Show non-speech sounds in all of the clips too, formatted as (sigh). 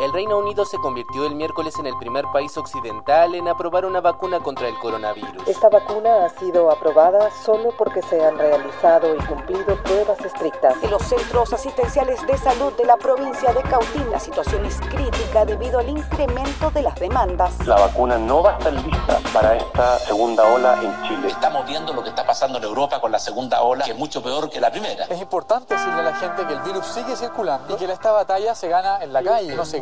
El Reino Unido se convirtió el miércoles en el primer país occidental en aprobar una vacuna contra el coronavirus. Esta vacuna ha sido aprobada solo porque se han realizado y cumplido pruebas estrictas. En los centros asistenciales de salud de la provincia de Cautín, la situación es crítica debido al incremento de las demandas. La vacuna no va a estar lista para esta segunda ola en Chile. Estamos viendo lo que está pasando en Europa con la segunda ola, que es mucho peor que la primera. Es importante decirle a la gente que el virus sigue circulando y que esta batalla se gana en la calle, no se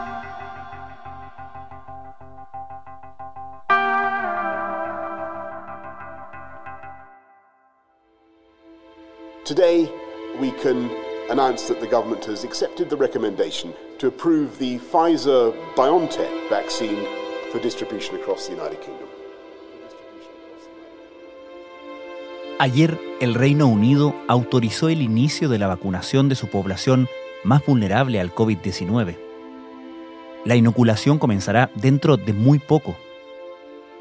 Can announce that the government has accepted the recommendation to approve the Pfizer BioNTech vaccine for distribution across the United Kingdom. Ayer, el Reino Unido autorizó el inicio de la vacunación de su población más vulnerable al COVID-19. La inoculación comenzará dentro de muy poco.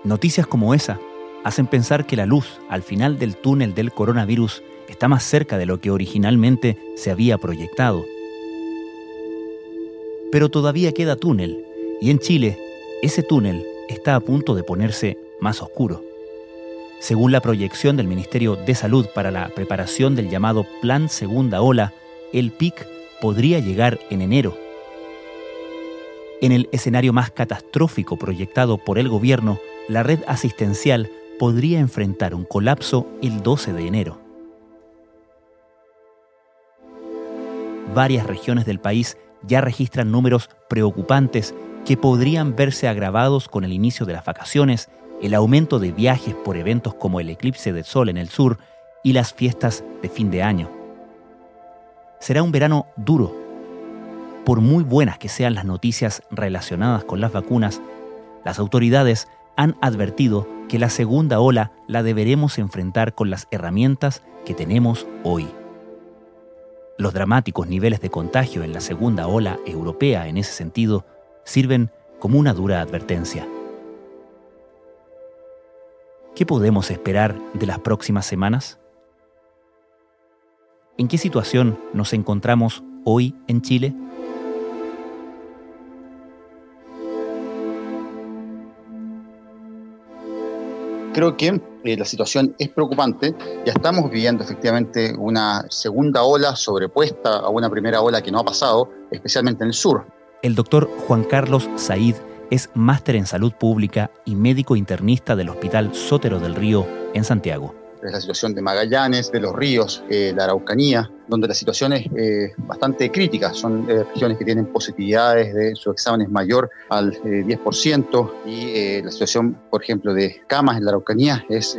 Noticias como esa hacen pensar que la luz al final del túnel del coronavirus está más cerca de lo que originalmente se había proyectado. Pero todavía queda túnel, y en Chile, ese túnel está a punto de ponerse más oscuro. Según la proyección del Ministerio de Salud para la preparación del llamado Plan Segunda Ola, el PIC podría llegar en enero. En el escenario más catastrófico proyectado por el gobierno, la red asistencial podría enfrentar un colapso el 12 de enero. Varias regiones del país ya registran números preocupantes que podrían verse agravados con el inicio de las vacaciones, el aumento de viajes por eventos como el eclipse del sol en el sur y las fiestas de fin de año. Será un verano duro. Por muy buenas que sean las noticias relacionadas con las vacunas, las autoridades han advertido que la segunda ola la deberemos enfrentar con las herramientas que tenemos hoy. Los dramáticos niveles de contagio en la segunda ola europea en ese sentido sirven como una dura advertencia. ¿Qué podemos esperar de las próximas semanas? ¿En qué situación nos encontramos hoy en Chile? Creo que eh, la situación es preocupante. Ya estamos viviendo efectivamente una segunda ola sobrepuesta a una primera ola que no ha pasado, especialmente en el sur. El doctor Juan Carlos Said es máster en salud pública y médico internista del Hospital Sótero del Río en Santiago. Es la situación de Magallanes, de los ríos, eh, la Araucanía, donde la situación es eh, bastante crítica. Son eh, regiones que tienen positividades de su examen es mayor al 10% eh, y la situación, por ejemplo, de camas en la Araucanía es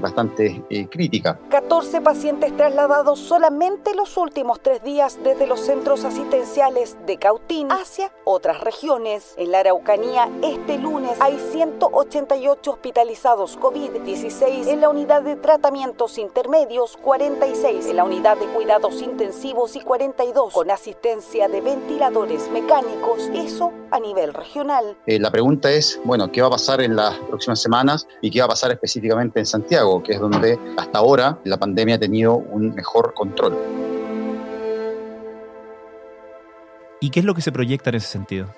bastante crítica. 14 pacientes trasladados solamente los últimos tres días desde los centros asistenciales de Cautín hacia otras regiones. En la Araucanía, este lunes hay 188 hospitalizados COVID-16 en la unidad de tratamientos intermedios, 46 en la unidad de cuidados intensivos y 42 con asistencia de ventiladores mecánicos, eso a nivel regional. Eh, la pregunta es, bueno, ¿qué va a pasar en las próximas semanas y qué va a pasar específicamente en Santiago, que es donde hasta ahora la pandemia ha tenido un mejor control? ¿Y qué es lo que se proyecta en ese sentido?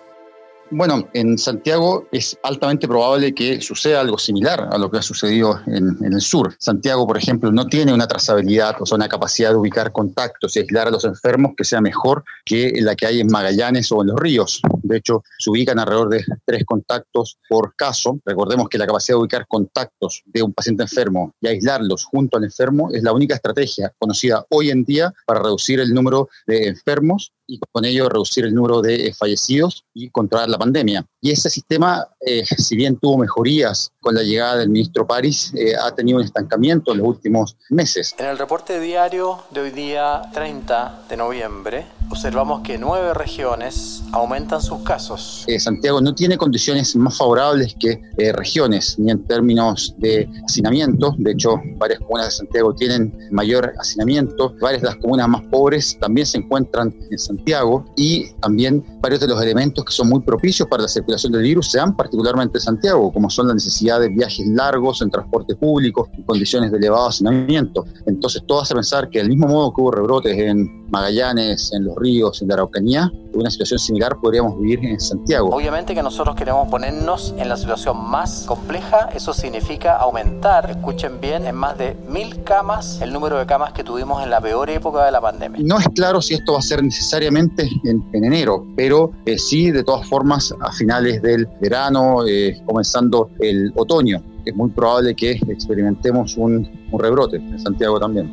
Bueno, en Santiago es altamente probable que suceda algo similar a lo que ha sucedido en, el sur. Santiago, por ejemplo, no tiene una trazabilidad, o sea, una capacidad de ubicar contactos y aislar a los enfermos que sea mejor que la que hay en Magallanes o en los ríos. De hecho, se ubican alrededor de tres contactos por caso. Recordemos que la capacidad de ubicar contactos de un paciente enfermo y aislarlos junto al enfermo es la única estrategia conocida hoy en día para reducir el número de enfermos y con ello reducir el número de fallecidos y controlar la pandemia. Y ese sistema, eh, si bien tuvo mejorías con la llegada del ministro París, eh, ha tenido un estancamiento en los últimos meses. En el reporte diario de hoy día 30 de noviembre, observamos que nueve regiones aumentan sus casos. Santiago no tiene condiciones más favorables que regiones, ni en términos de hacinamiento. De hecho, varias comunas de Santiago tienen mayor hacinamiento. Varias de las comunas más pobres también se encuentran en Santiago y también varios de los elementos que son muy propicios beneficios para la circulación del virus se dan particularmente en Santiago, como son la necesidad de viajes largos en transporte público, y condiciones de elevado hacinamiento. Entonces, todo hace pensar que, al mismo modo que hubo rebrotes en Magallanes, en los ríos, en la Araucanía, una situación similar podríamos vivir en Santiago. Obviamente que nosotros queremos ponernos en la situación más compleja, eso significa aumentar, escuchen bien, en más de mil camas el número de camas que tuvimos en la peor época de la pandemia. No es claro si esto va a ser necesariamente en, enero, pero eh, sí, de todas formas, a finales del verano, eh, comenzando el otoño. Es muy probable que experimentemos un, rebrote en Santiago también.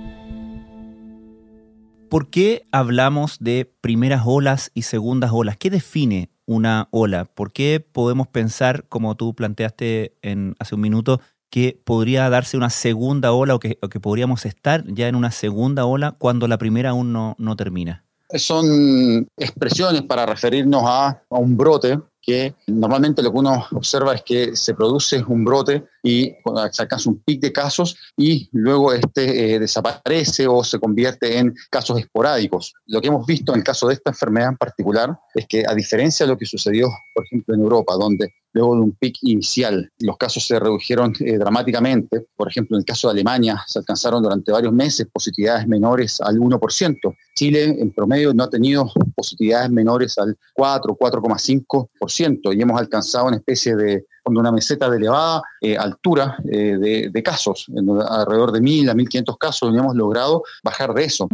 ¿Por qué hablamos de primeras olas y segundas olas? ¿Qué define una ola? ¿Por qué podemos pensar, como tú planteaste hace un minuto, que podría darse una segunda ola o que, podríamos estar ya en una segunda ola cuando la primera aún no termina? Son expresiones para referirnos a, un brote que normalmente lo que uno observa es que se produce un brote y se un pic de casos y luego este eh, desaparece o se convierte en casos esporádicos. Lo que hemos visto en el caso de esta enfermedad en particular es que a diferencia de lo que sucedió, por ejemplo, en Europa, donde luego de un pic inicial los casos se redujeron eh, dramáticamente, por ejemplo, en el caso de Alemania se alcanzaron durante varios meses positividades menores al 1%. Chile en promedio no ha tenido positividades menores al 4, 4,5% y hemos alcanzado una especie de una meseta de elevada eh, altura eh, de, casos, alrededor de 1.000 a 1.500 casos, y hemos logrado bajar de eso.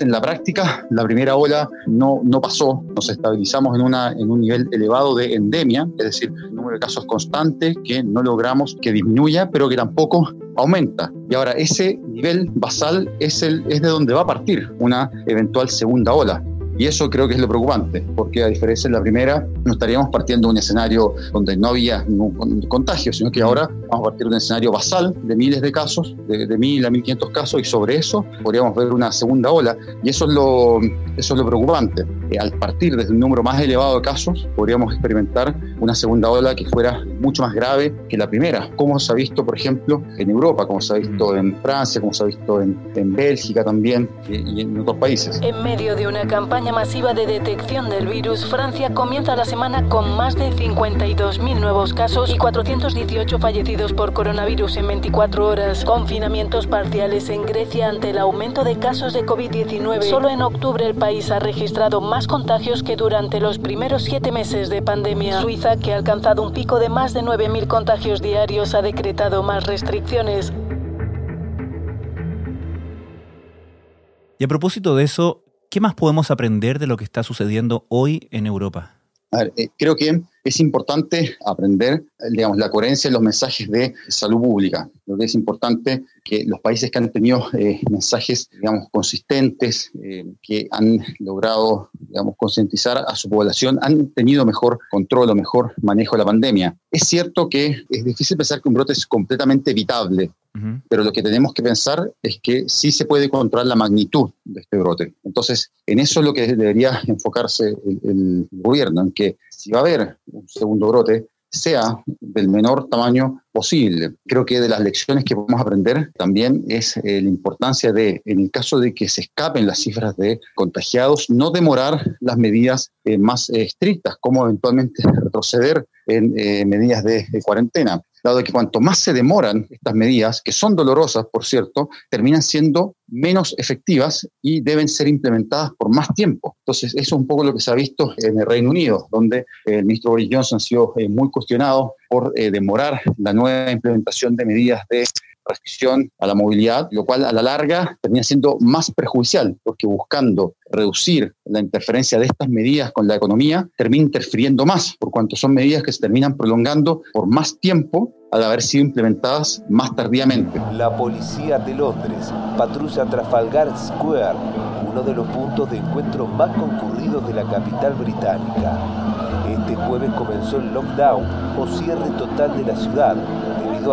En la práctica, la primera ola no, no pasó, nos estabilizamos en, una, en un nivel elevado de endemia, es decir, un número de casos constante que no logramos que disminuya, pero que tampoco aumenta. Y ahora ese nivel basal es, el, es de donde va a partir una eventual segunda ola. Y eso creo que es lo preocupante, porque a diferencia de la primera, no estaríamos partiendo de un escenario donde no había ningún contagio, sino que ahora vamos a partir de un escenario basal de miles de casos, de, de mil a mil quinientos casos, y sobre eso podríamos ver una segunda ola. Y eso es lo, eso es lo preocupante. Eh, al partir desde un número más elevado de casos, podríamos experimentar una segunda ola que fuera mucho más grave que la primera, como se ha visto, por ejemplo, en Europa, como se ha visto en Francia, como se ha visto en, en Bélgica también y en otros países. En medio de una campaña masiva de detección del virus, Francia comienza la semana con más de 52.000 nuevos casos y 418 fallecidos por coronavirus en 24 horas. Confinamientos parciales en Grecia ante el aumento de casos de COVID-19. Solo en octubre el país ha registrado más contagios que durante los primeros siete meses de pandemia. Suiza, que ha alcanzado un pico de más de 9.000 contagios diarios, ha decretado más restricciones. Y a propósito de eso, ¿Qué más podemos aprender de lo que está sucediendo hoy en Europa? Eh, creo que es importante aprender, digamos, la coherencia en los mensajes de salud pública. Creo que es importante que los países que han tenido eh, mensajes, digamos, consistentes, eh, que han logrado, digamos, concientizar a su población, han tenido mejor control o mejor manejo de la pandemia. Es cierto que es difícil pensar que un brote es completamente evitable, pero lo que tenemos que pensar es que sí se puede controlar la magnitud de este brote. Entonces, en eso es lo que debería enfocarse el, gobierno, en que si va a haber un segundo brote, sea del menor tamaño posible. Creo que de las lecciones que podemos aprender también es eh, la importancia de, en el caso de que se escapen las cifras de contagiados, no demorar las medidas eh, más eh, estrictas, como eventualmente (laughs) retroceder en medidas de cuarentena dado que cuanto más se demoran estas medidas, que son dolorosas, por cierto, terminan siendo menos efectivas y deben ser implementadas por más tiempo. Entonces, eso es un poco lo que se ha visto en el Reino Unido, donde el ministro Boris Johnson ha sido eh, muy cuestionado por eh, demorar la nueva implementación de medidas de restricción a la movilidad, lo cual a la larga termina siendo más perjudicial, porque buscando reducir la interferencia de estas medidas con la economía, termina interfiriendo más, por cuanto son medidas que se terminan prolongando por más tiempo al haber sido implementadas más tardíamente. La policía de Londres patrulla Trafalgar Square, uno de los puntos de encuentro más concurridos de la capital británica. Este jueves comenzó el lockdown o cierre total de la ciudad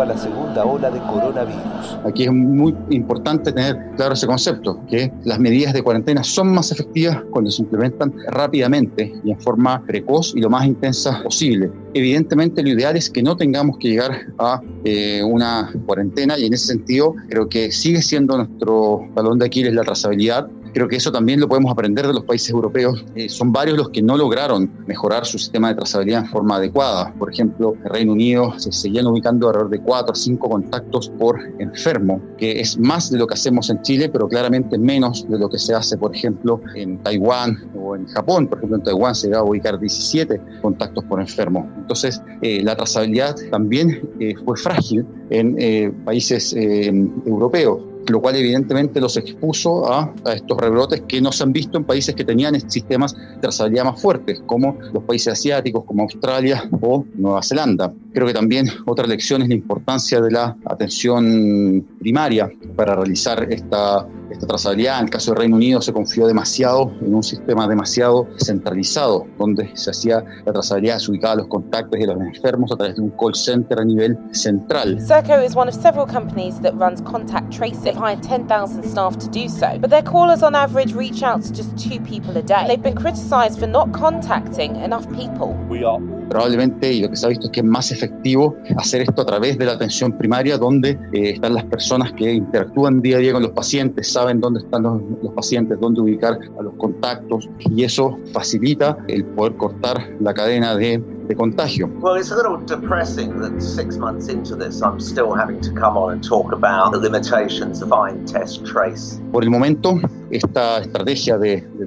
a la segunda ola de coronavirus. Aquí es muy importante tener claro ese concepto, que las medidas de cuarentena son más efectivas cuando se implementan rápidamente y en forma precoz y lo más intensa posible. Evidentemente lo ideal es que no tengamos que llegar a eh, una cuarentena y en ese sentido creo que sigue siendo nuestro balón de Aquiles la trazabilidad Creo que eso también lo podemos aprender de los países europeos. Eh, son varios los que no lograron mejorar su sistema de trazabilidad en forma adecuada. Por ejemplo, el Reino Unido se seguían ubicando alrededor de 4 o 5 contactos por enfermo, que es más de lo que hacemos en Chile, pero claramente menos de lo que se hace, por ejemplo, en Taiwán o en Japón. Por ejemplo, en Taiwán se va a ubicar 17 contactos por enfermo. Entonces, eh, la trazabilidad también eh, fue frágil en países europeos lo cual evidentemente los expuso a, estos rebrotes que no se han visto en países que tenían sistemas de trazabilidad más fuertes, como los países asiáticos, como Australia o Nueva Zelanda. Creo que también otra lección es la importancia de la atención primaria para realizar esta, esta trazabilidad. En el caso del Reino Unido se confió demasiado en un sistema demasiado centralizado, donde se hacía la trazabilidad, se ubicaba los contactos de los enfermos a través de un call center a nivel central. Serco is one of several companies that runs contact tracing. They've hired 10,000 staff to do so, but their callers on average reach out to just two people a day. They've been criticized for not contacting enough people. We are probablemente, y lo que se ha visto es que es más efectivo hacer esto a través de la atención primaria, donde eh, están las personas que interactúan día a día con los pacientes, saben dónde están los, los, pacientes, dónde ubicar a los contactos, y eso facilita el poder cortar la cadena de, de contagio. Well, it's a little depressing that six months into this, I'm still having to come on and talk about the limitations of find, test, trace. Por el momento, esta estrategia de, de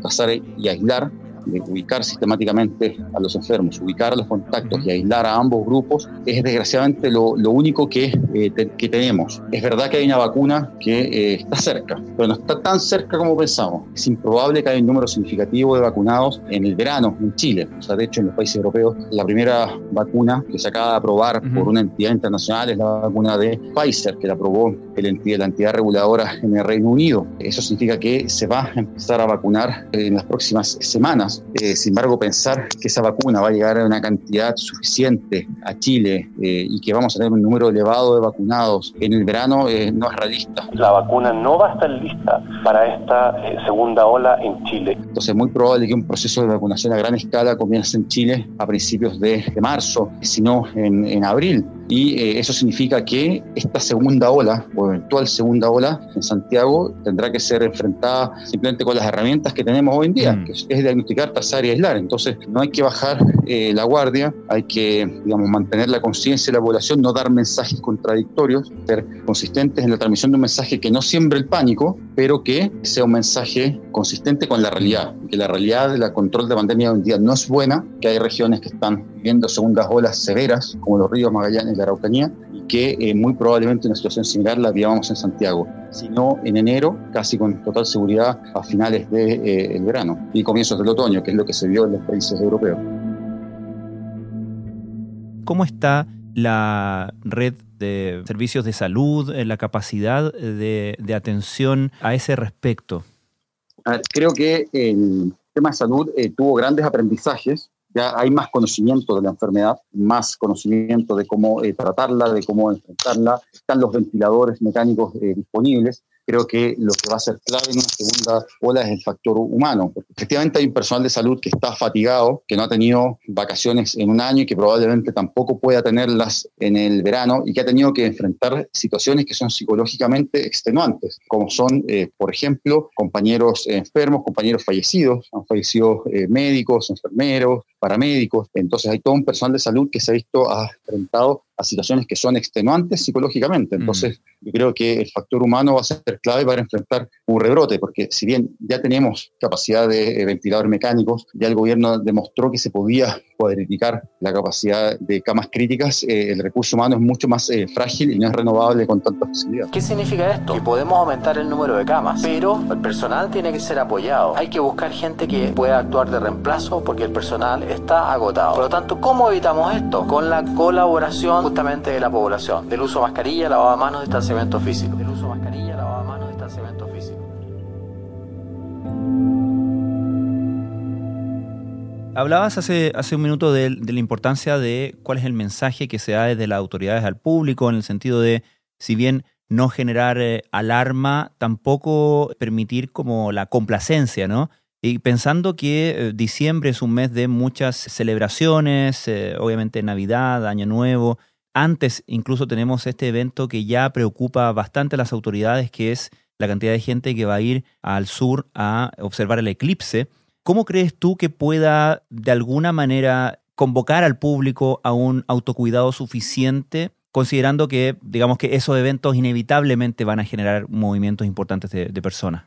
y aislar de ubicar sistemáticamente a los enfermos, ubicar a los contactos y aislar a ambos grupos, es desgraciadamente lo, lo único que, eh, que, tenemos. Es verdad que hay una vacuna que eh, está cerca, pero no está tan cerca como pensamos. Es improbable que haya un número significativo de vacunados en el verano en Chile. O sea, de hecho, en los países europeos, la primera vacuna que se acaba de aprobar por una entidad internacional es la vacuna de Pfizer, que la aprobó el entidad, la entidad reguladora en el Reino Unido. Eso significa que se va a empezar a vacunar en las próximas semanas eh, sin embargo, pensar que esa vacuna va a llegar a una cantidad suficiente a Chile eh, y que vamos a tener un número elevado de vacunados en el verano eh, no es realista. La vacuna no va a estar lista para esta segunda ola en Chile. Entonces es muy probable que un proceso de vacunación a gran escala comience en Chile a principios de, marzo, si no en, en abril y eh, eso significa que esta segunda ola o eventual segunda ola en Santiago tendrá que ser enfrentada simplemente con las herramientas que tenemos hoy en día, mm. que es, diagnosticar, trazar y aislar. Entonces no hay que bajar eh, la guardia, hay que digamos, mantener la conciencia de la población, no dar mensajes contradictorios, ser consistentes en la transmisión de un mensaje que no siembre el pánico, pero que sea un mensaje consistente con la realidad, que la realidad del control de pandemia hoy en día no es buena, que hay regiones que están viviendo segundas olas severas, como los ríos Magallanes la Araucanía y que eh, muy probablemente una situación similar la vivíamos en Santiago, sino en enero, casi con total seguridad a finales del de, eh, verano y comienzos del otoño, que es lo que se vio en los países europeos. ¿Cómo está la red de servicios de salud, la capacidad de, de atención a ese respecto? Creo que el tema de salud eh, tuvo grandes aprendizajes ya hay más conocimiento de la enfermedad, más conocimiento de cómo eh, tratarla, de cómo enfrentarla, están los ventiladores mecánicos eh, disponibles creo que lo que va a ser clave en una segunda ola es el factor humano. Porque efectivamente hay un personal de salud que está fatigado, que no ha tenido vacaciones en un año y que probablemente tampoco pueda tenerlas en el verano y que ha tenido que enfrentar situaciones que son psicológicamente extenuantes, como son, eh, por ejemplo, compañeros enfermos, compañeros fallecidos, han fallecido eh, médicos, enfermeros, paramédicos. Entonces hay todo un personal de salud que se ha visto enfrentado a situaciones que son extenuantes psicológicamente. Mm. Entonces, yo creo que el factor humano va a ser clave para enfrentar un rebrote, porque si bien ya tenemos capacidad de eh, ventiladores mecánicos, ya el gobierno demostró que se podía cuadriplicar la capacidad de camas críticas, eh, el recurso humano es mucho más eh, frágil y no es renovable con tanta facilidad. ¿Qué significa esto? Que podemos aumentar el número de camas, pero el personal tiene que ser apoyado. Hay que buscar gente que pueda actuar de reemplazo porque el personal está agotado. Por lo tanto, ¿cómo evitamos esto? Con la colaboración justamente de la población, del uso de mascarilla, lavado de manos, distanciamiento físico. Del uso de mascarilla, lavado de manos, distanciamiento físico. Hablabas hace, hace un minuto de, la importancia de cuál es el mensaje que se da desde las autoridades al público, en el sentido de, si bien no generar eh, alarma, tampoco permitir como la complacencia, ¿no? Y pensando que eh, diciembre es un mes de muchas celebraciones, eh, obviamente Navidad, Año Nuevo, antes incluso tenemos este evento que ya preocupa bastante a las autoridades, que es la cantidad de gente que va a ir al sur a observar el eclipse. ¿Cómo crees tú que pueda de alguna manera convocar al público a un autocuidado suficiente, considerando que, digamos que esos eventos inevitablemente van a generar movimientos importantes de, de personas?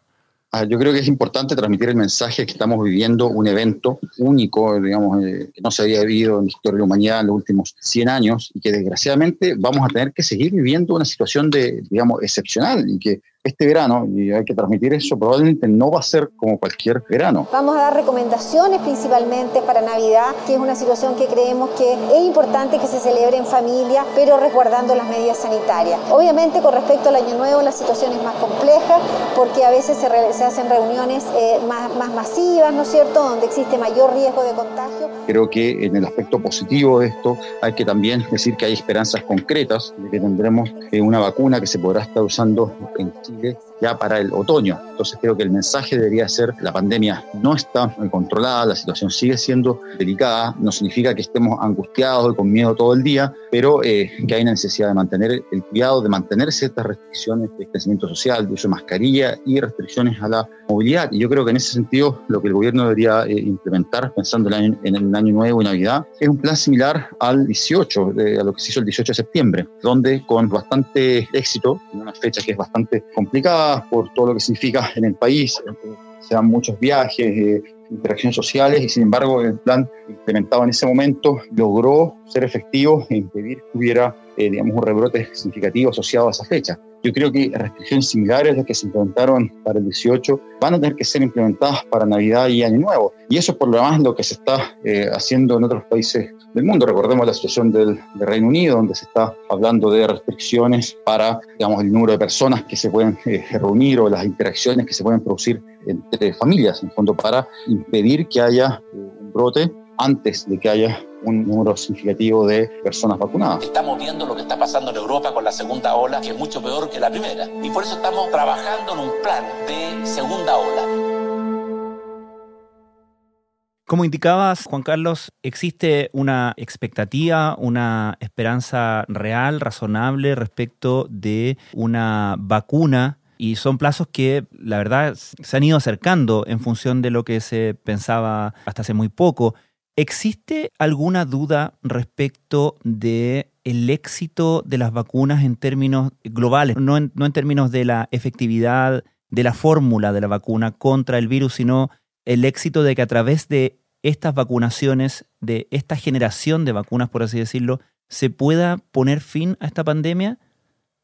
Ah, yo creo que es importante transmitir el mensaje que estamos viviendo un evento único, digamos, eh, que no se había vivido en la historia de la humanidad en los últimos 100 años y que desgraciadamente vamos a tener que seguir viviendo una situación de, digamos, excepcional y que este verano, y hay que transmitir eso, probablemente no va a ser como cualquier verano. Vamos a dar recomendaciones principalmente para Navidad, que es una situación que creemos que es importante que se celebre en familia, pero resguardando las medidas sanitarias. Obviamente con respecto al Año Nuevo la situación es más compleja porque a veces se, se hacen reuniones eh, más, más masivas, ¿no es cierto?, donde existe mayor riesgo de contagio. Creo que en el aspecto positivo de esto hay que también decir que hay esperanzas concretas de que tendremos eh, una vacuna que se podrá estar usando en Chile ya para el otoño. Entonces creo que el mensaje debería ser la pandemia no está controlada, la situación sigue siendo delicada, no significa que estemos angustiados y con miedo todo el día, pero eh, que hay una necesidad de mantener el cuidado, de mantener ciertas restricciones de crecimiento social, de uso de mascarilla y restricciones a la movilidad. Y yo creo que en ese sentido lo que el gobierno debería eh, implementar, pensando en el, año, nuevo y Navidad, es un plan similar al 18, a lo que se hizo el 18 de septiembre, donde con bastante éxito, en una fecha que es bastante complicada por todo lo que significa en el país, se dan muchos viajes, eh, interacciones sociales y sin embargo el plan implementado en ese momento logró ser efectivo e impedir que hubiera eh, digamos, un rebrote significativo asociado a esa fecha. Yo creo que restricciones similares a las que se implementaron para el 18 van a tener que ser implementadas para Navidad y Año Nuevo. Y eso por lo demás es lo que se está eh, haciendo en otros países del mundo. Recordemos la situación del, Reino Unido, donde se está hablando de restricciones para digamos, el número de personas que se pueden eh, reunir o las interacciones que se pueden producir entre familias, en fondo, para impedir que haya un brote antes de que haya un número significativo de personas vacunadas. Estamos viendo lo que está pasando en Europa con la segunda ola, que es mucho peor que la primera. Y por eso estamos trabajando en un plan de segunda ola. Como indicabas, Juan Carlos, ¿existe una expectativa, una esperanza real, razonable respecto de una vacuna y son plazos que la verdad se han ido acercando en función de lo que se pensaba hasta hace muy poco. ¿Existe alguna duda respecto de el éxito de las vacunas en términos globales, no en, no en términos de la efectividad de la fórmula de la vacuna contra el virus, sino el éxito de que a través de estas vacunaciones, de esta generación de vacunas, por así decirlo, se pueda poner fin a esta pandemia?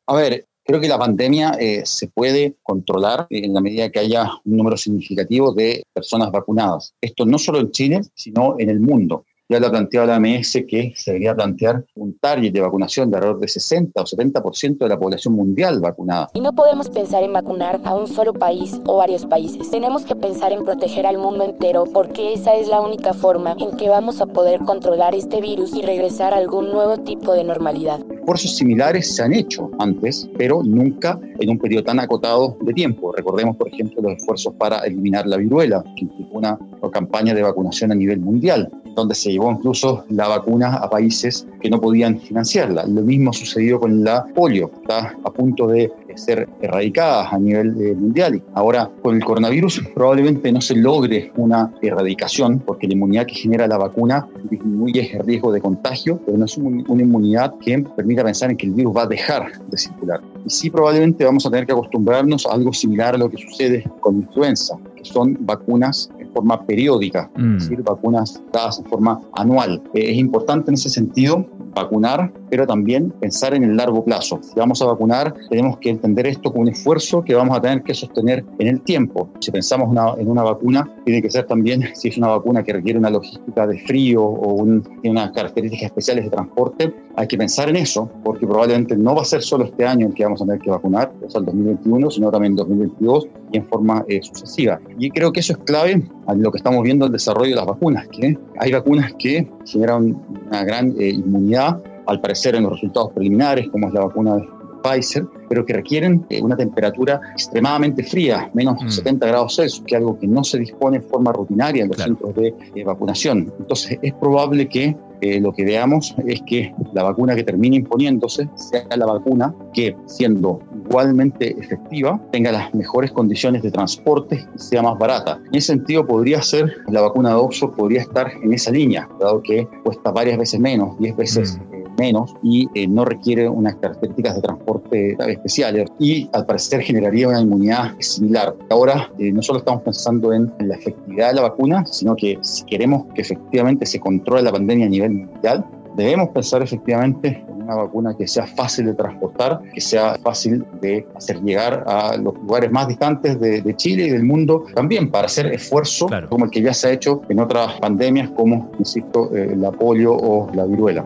A ver, Creo que la pandemia eh, se puede controlar en la medida que haya un número significativo de personas vacunadas. Esto no solo en Chile, sino en el mundo. Ya lo ha planteado la OMS que se debería plantear un target de vacunación de alrededor de 60 o 70% de la población mundial vacunada. Y no podemos pensar en vacunar a un solo país o varios países. Tenemos que pensar en proteger al mundo entero porque esa es la única forma en que vamos a poder controlar este virus y regresar a algún nuevo tipo de normalidad. Esfuerzos similares se han hecho antes, pero nunca en un periodo tan acotado de tiempo. Recordemos, por ejemplo, los esfuerzos para eliminar la viruela, que una campaña de vacunación a nivel mundial, donde se llevó incluso la vacuna a países que no podían financiarla. Lo mismo sucedió con la polio, está a punto de ser erradicadas a nivel eh, mundial. Ahora, con el coronavirus probablemente no se logre una erradicación porque la inmunidad que genera la vacuna disminuye el riesgo de contagio, pero no es una inmunidad que permita pensar en que el virus va a dejar de circular. Y sí probablemente vamos a tener que acostumbrarnos a algo similar a lo que sucede con influenza, que son vacunas forma periódica, es mm. decir, vacunas dadas en forma anual. Eh, es importante en ese sentido vacunar, pero también pensar en el largo plazo. Si vamos a vacunar, tenemos que entender esto como un esfuerzo que vamos a tener que sostener en el tiempo. Si pensamos en una vacuna, tiene que ser también, (laughs) si es una vacuna que requiere una logística de frío o un, tiene unas características especiales de transporte, hay que pensar en eso, porque probablemente no va a ser solo este año el que vamos a tener que vacunar, o sea, el 2021, sino también el 2022 y en forma eh, sucesiva. Y creo que eso es clave en lo que estamos viendo el desarrollo de las vacunas, que hay vacunas que generan una gran eh, inmunidad, al parecer en los resultados preliminares, como es la vacuna de Pfizer, pero que requieren eh, una temperatura extremadamente fría, menos 70 mm. grados Celsius, que es algo que no se dispone en forma rutinaria en los centros de vacunación. Entonces, es probable que eh, lo que veamos es que la vacuna que termine imponiéndose sea la vacuna que, siendo igualmente efectiva, tenga las mejores condiciones de transporte y sea más barata. En ese sentido, podría ser, la vacuna de Oxford podría estar en esa línea, dado que cuesta varias veces menos, 10 veces mm. Eh, menos y eh, no requiere unas características de transporte especiales y al parecer generaría una inmunidad similar. Ahora eh, no solo estamos pensando en la efectividad de la vacuna, sino que si queremos que efectivamente se controle la pandemia a nivel mundial, debemos pensar efectivamente en una vacuna que sea fácil de transportar, que sea fácil de hacer llegar a los lugares más distantes de, Chile y del mundo, también para hacer esfuerzo como el que ya se ha hecho en otras pandemias como, insisto, eh, la polio o la viruela.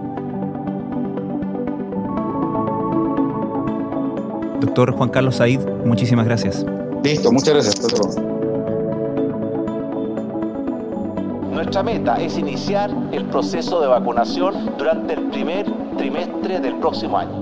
Doctor Juan Carlos Said, muchísimas gracias. Listo, muchas gracias. Nuestra meta es iniciar el proceso de vacunación durante el primer trimestre del próximo año.